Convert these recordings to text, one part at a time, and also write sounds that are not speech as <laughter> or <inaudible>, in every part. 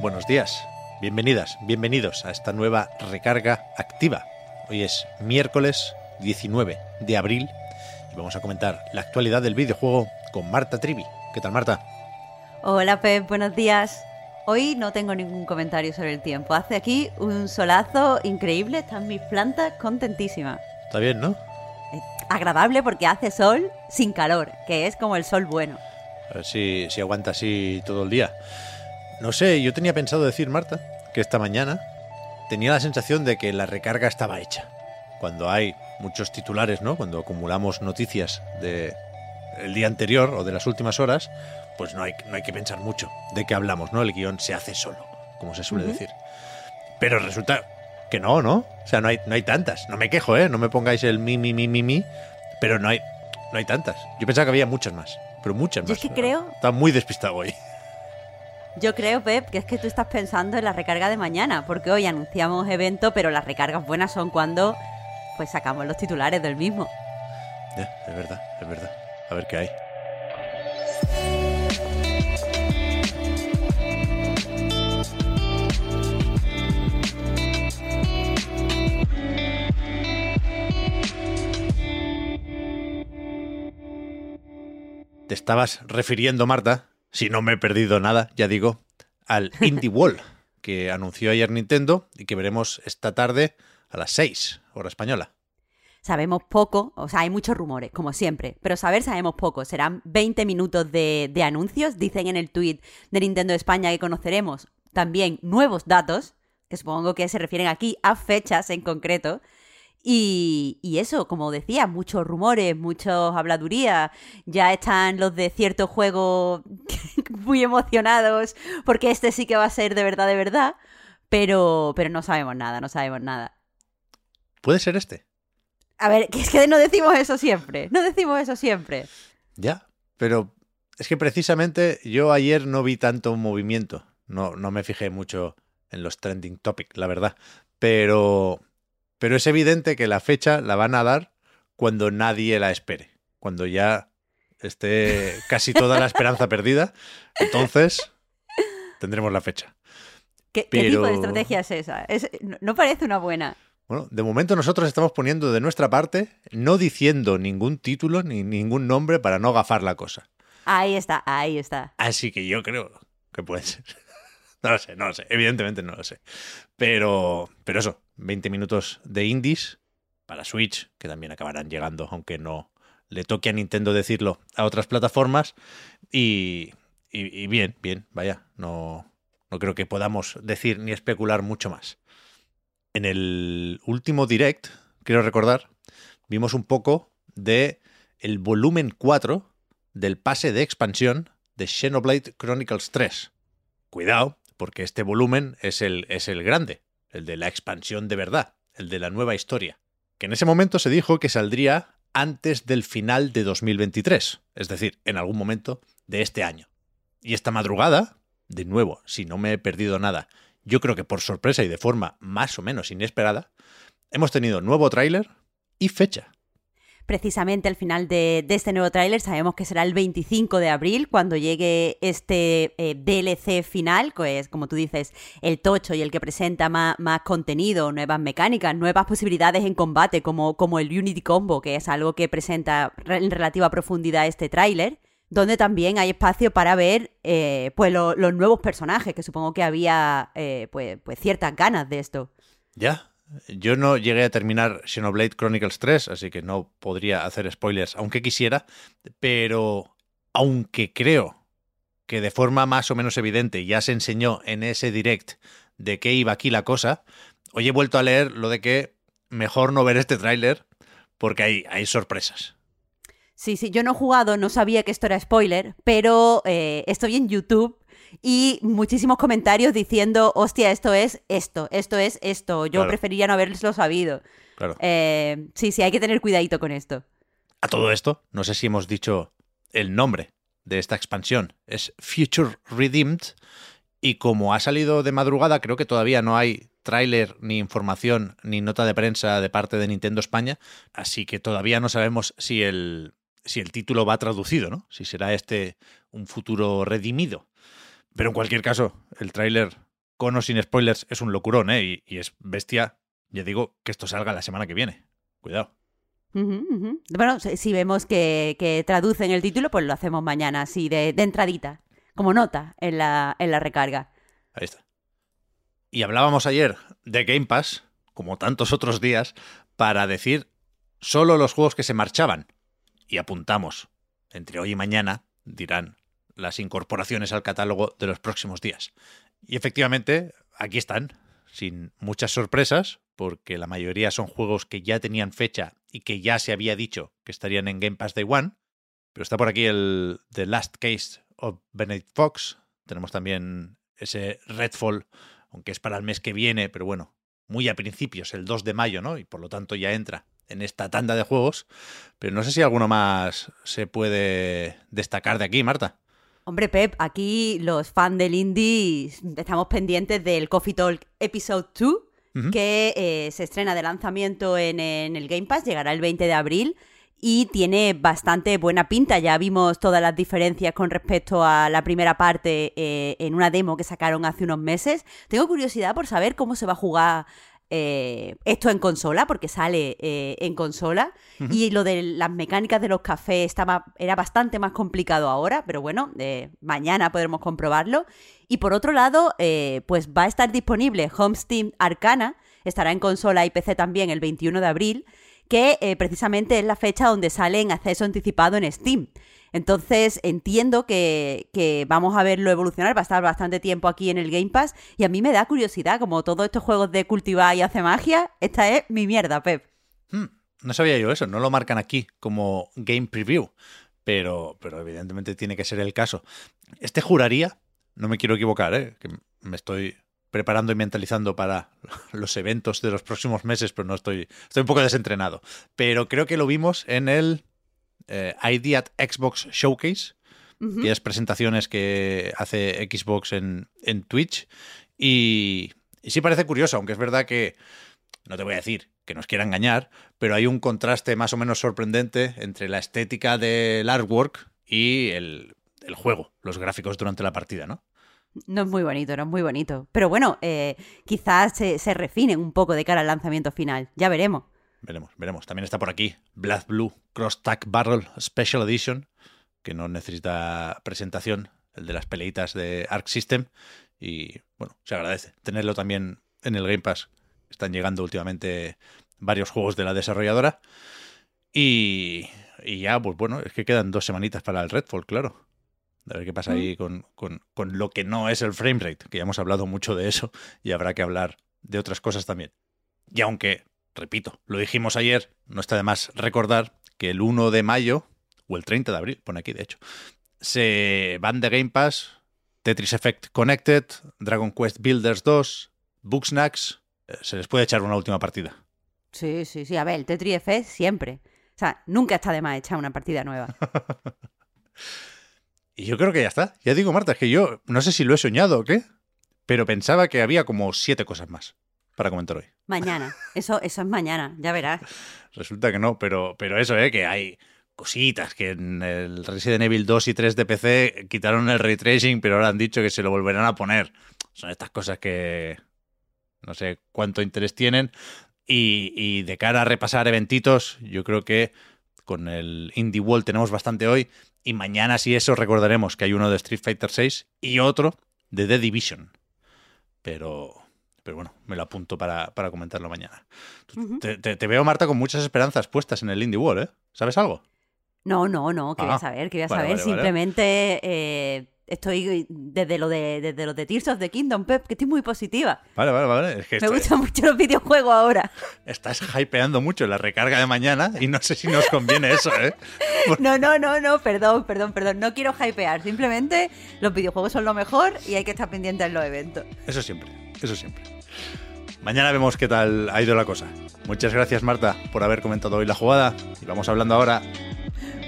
Buenos días, bienvenidas, bienvenidos a esta nueva recarga activa. Hoy es miércoles 19 de abril y vamos a comentar la actualidad del videojuego con Marta Trivi. ¿Qué tal, Marta? Hola Pep, buenos días. Hoy no tengo ningún comentario sobre el tiempo. Hace aquí un solazo increíble, están mis plantas contentísimas. Está bien, ¿no? Eh, Agradable porque hace sol sin calor, que es como el sol bueno. A ver si, si aguanta así todo el día. No sé, yo tenía pensado decir, Marta, que esta mañana tenía la sensación de que la recarga estaba hecha. Cuando hay muchos titulares, ¿no? Cuando acumulamos noticias de el día anterior o de las últimas horas, pues no hay, no hay que pensar mucho de qué hablamos, ¿no? El guion se hace solo, como se suele decir. Pero resulta que no, ¿no? O sea, no hay, no hay tantas. No me quejo, ¿eh? No me pongáis el mi, mi, mi, mi, mi, pero no hay, no hay tantas. Yo pensaba que había muchas más, pero muchas Yo más. es que creo- Está muy despistado hoy. Yo creo, Pep, que es que tú estás pensando en la recarga de mañana, porque hoy anunciamos evento, pero las recargas buenas son cuando pues sacamos los titulares del mismo. Ya, es verdad, es verdad. A ver qué hay. Te estabas refiriendo, Marta, si no me he perdido nada, ya digo, al <laughs> Indie Wall, que anunció ayer Nintendo y que veremos esta tarde a las 6, hora española. Sabemos poco, o sea, hay muchos rumores, como siempre, pero saber sabemos poco. Serán 20 minutos de, de anuncios. Dicen en el tweet de Nintendo España que conoceremos también nuevos datos, que supongo que se refieren aquí a fechas en concreto. Y, y eso, como decía, muchos rumores, muchos habladurías. Ya están los de cierto juego <laughs> muy emocionados, porque este sí que va a ser de verdad, de verdad. Pero, pero no sabemos nada, no sabemos nada. ¿Puede ser este? A ver, que es que no decimos eso siempre. No decimos eso siempre. Ya, pero es que precisamente yo ayer no vi tanto movimiento. No, no me fijé mucho en los trending topics, la verdad. Pero, pero es evidente que la fecha la van a dar cuando nadie la espere. Cuando ya esté casi toda la esperanza <laughs> perdida. Entonces tendremos la fecha. ¿Qué, qué tipo de Pero- estrategia es esa? Es- no, parece una buena. Bueno, de momento nosotros estamos poniendo de nuestra parte, no diciendo ningún título ni ningún nombre para no gafar la cosa. Ahí está, ahí está. Así que yo creo que puede ser. <laughs> No lo sé, no lo sé. Evidentemente no lo sé. Pero, pero eso, 20 minutos de indies para Switch, que también acabarán llegando, aunque no le toque a Nintendo decirlo a otras plataformas. Y, y- bien, bien, vaya, no, no creo que podamos decir ni especular mucho más. En el último direct, quiero recordar, vimos un poco de el volumen 4 del pase de expansión de Xenoblade Chronicles 3. Cuidado, porque este volumen es el, es el grande, el de la expansión de verdad, el de la nueva historia, que en ese momento se dijo que saldría antes del final de 2023, es decir, en algún momento de este año. Y esta madrugada, de nuevo, si no me he perdido nada, yo creo que por sorpresa y de forma más o menos inesperada, hemos tenido nuevo tráiler y fecha. Precisamente al final de, este nuevo tráiler sabemos que será el 25 de abril cuando llegue este eh, DLC final, que es, como tú dices, el tocho y el que presenta más, contenido, nuevas mecánicas, nuevas posibilidades en combate, como, como el Unity Combo, que es algo que presenta re- en relativa profundidad este tráiler. donde también hay espacio para ver eh, pues lo- los nuevos personajes, que supongo que había eh, pues, pues ciertas ganas de esto. Ya. Yo no llegué a terminar Xenoblade Chronicles 3, así que no podría hacer spoilers, aunque quisiera, pero aunque creo que de forma más o menos evidente ya se enseñó en ese direct de qué iba aquí la cosa, hoy he vuelto a leer lo de que mejor no ver este tráiler porque hay, hay sorpresas. Sí, sí, yo no he jugado, no sabía que esto era spoiler, pero eh, estoy en YouTube y muchísimos comentarios diciendo, hostia, esto es esto, esto es esto. Yo Claro. preferiría no haberlo sabido. Claro. Eh, sí, sí, hay que tener cuidadito con esto. A todo esto, no sé si hemos dicho el nombre de esta expansión. Es Future Redeemed. Y como ha salido de madrugada, creo que todavía no hay tráiler, ni información, ni nota de prensa de parte de Nintendo España. Así que todavía no sabemos si el, si el título va traducido, ¿no? Si será este un futuro redimido. Pero en cualquier caso, el tráiler con o sin spoilers es un locurón, ¿eh? Y, y es bestia. Ya digo que esto salga la semana que viene. Cuidado. Bueno, si si vemos que, que traducen el título, pues lo hacemos mañana, así de, de entradita, como nota en la, en la recarga. Ahí está. Y hablábamos ayer de Game Pass, como tantos otros días, para decir solo los juegos que se marchaban. Y apuntamos, entre hoy y mañana, dirán las incorporaciones al catálogo de los próximos días. Y efectivamente, aquí están, sin muchas sorpresas, porque la mayoría son juegos que ya tenían fecha y que ya se había dicho que estarían en Game Pass Day One. Pero está por aquí el The Last Case of Benedict Fox. Tenemos también ese Redfall, aunque es para el mes que viene, pero bueno, muy a principios, el 2 de mayo, ¿no? Y por lo tanto ya entra en esta tanda de juegos. Pero no sé si alguno más se puede destacar de aquí, Marta. Hombre, Pep, aquí los fans del indie estamos pendientes del Coffee Talk Episode 2, Ujú. que eh, se estrena de lanzamiento en, en el Game Pass, llegará el 20 de abril y tiene bastante buena pinta. Ya vimos todas las diferencias con respecto a la primera parte eh, en una demo que sacaron hace unos meses. Tengo curiosidad por saber cómo se va a jugar eh, esto en consola, porque sale eh, en consola. Y lo de las mecánicas de los cafés estaba, era bastante más complicado ahora, pero bueno, eh, mañana podremos comprobarlo. Y por otro lado, eh, pues va a estar disponible Homesteam Arcana, estará en consola y PC también el 21 de abril, que eh, precisamente es la fecha donde sale en acceso anticipado en Steam. Entonces entiendo que, que vamos a verlo evolucionar, va a estar bastante tiempo aquí en el Game Pass y a mí me da curiosidad, como todos estos juegos de cultivar y hace magia, esta es mi mierda, Pep. Hmm, no sabía yo eso, no lo marcan aquí como Game Preview, pero, pero evidentemente tiene que ser el caso. Este juraría, no me quiero equivocar, ¿eh? que me estoy preparando y mentalizando para <laughs> los eventos de los próximos meses, pero no estoy, estoy un poco desentrenado. Pero creo que lo vimos en el eh, ID at Xbox Showcase, Ujú. aquellas presentaciones que hace Xbox en, en Twitch. Y, y sí parece curioso, aunque es verdad que, no te voy a decir que nos quiera engañar, pero hay un contraste más o menos sorprendente entre la estética del artwork y el, el juego, los gráficos durante la partida, ¿no? No es muy bonito, no es muy bonito. Pero bueno, eh, quizás se, se refinen un poco de cara al lanzamiento final. Ya veremos. Veremos, veremos. También está por aquí Blood Blue Cross Tag Barrel Special Edition, que no necesita presentación, el de las peleitas de Arc System. Y bueno, se agradece tenerlo también en el Game Pass. Están llegando últimamente varios juegos de la desarrolladora. Y, y ya, pues bueno, es que quedan dos semanitas para el Redfall, claro. A ver qué pasa ahí con, con- con lo que no es el framerate, que ya hemos hablado mucho de eso y habrá que hablar de otras cosas también. Y aunque, repito, lo dijimos ayer, no está de más recordar que el 1 de mayo, o el 30 de abril, pone aquí de hecho, se van de Game Pass Tetris Effect Connected, Dragon Quest Builders 2, Booksnacks. eh, Se les puede echar una última partida. Sí, sí, sí. A ver, el Tetris F siempre. O sea, nunca está de más echar una partida nueva. <laughs> Y yo creo que ya está. Ya digo, Marta, es que yo no sé si lo he soñado o qué, pero pensaba que había como siete cosas más para comentar hoy. Mañana. Eso, eso es mañana, ya verás. Resulta que no, pero, pero eso, ¿eh? que hay cositas que en el Resident Evil 2 y 3 de PC quitaron el ray tracing, pero ahora han dicho que se lo volverán a poner. Son estas cosas que no sé cuánto interés tienen. Y, y de cara a repasar eventitos, yo creo que con el Indie World tenemos bastante hoy. Y mañana, si eso, recordaremos que hay uno de Street Fighter 6 y otro de The Division. Pero, pero bueno, me lo apunto para, para comentarlo mañana. Te, te- te veo, Marta, con muchas esperanzas puestas en el Indie World, ¿eh? ¿Sabes algo? No, no, no, que voy Ah, saber, que voy a vale, saber. vale, vale. Simplemente eh, estoy desde lo de desde los de Tears of the Kingdom, Pep, que estoy muy positiva. Vale, vale, vale. Es que Me gustan mucho los videojuegos ahora. estás hypeando mucho la recarga de mañana y no sé si nos conviene eso, ¿eh? <laughs> No, no, no, no, perdón, perdón, perdón. No quiero hypear. Simplemente los videojuegos son lo mejor y hay que estar pendientes en los eventos. Eso siempre, eso siempre. Mañana vemos qué tal ha ido la cosa. Muchas gracias, Marta, por haber comentado hoy la jugada. Y vamos hablando ahora.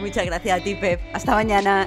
Muchas gracias a ti, Pep. Hasta mañana.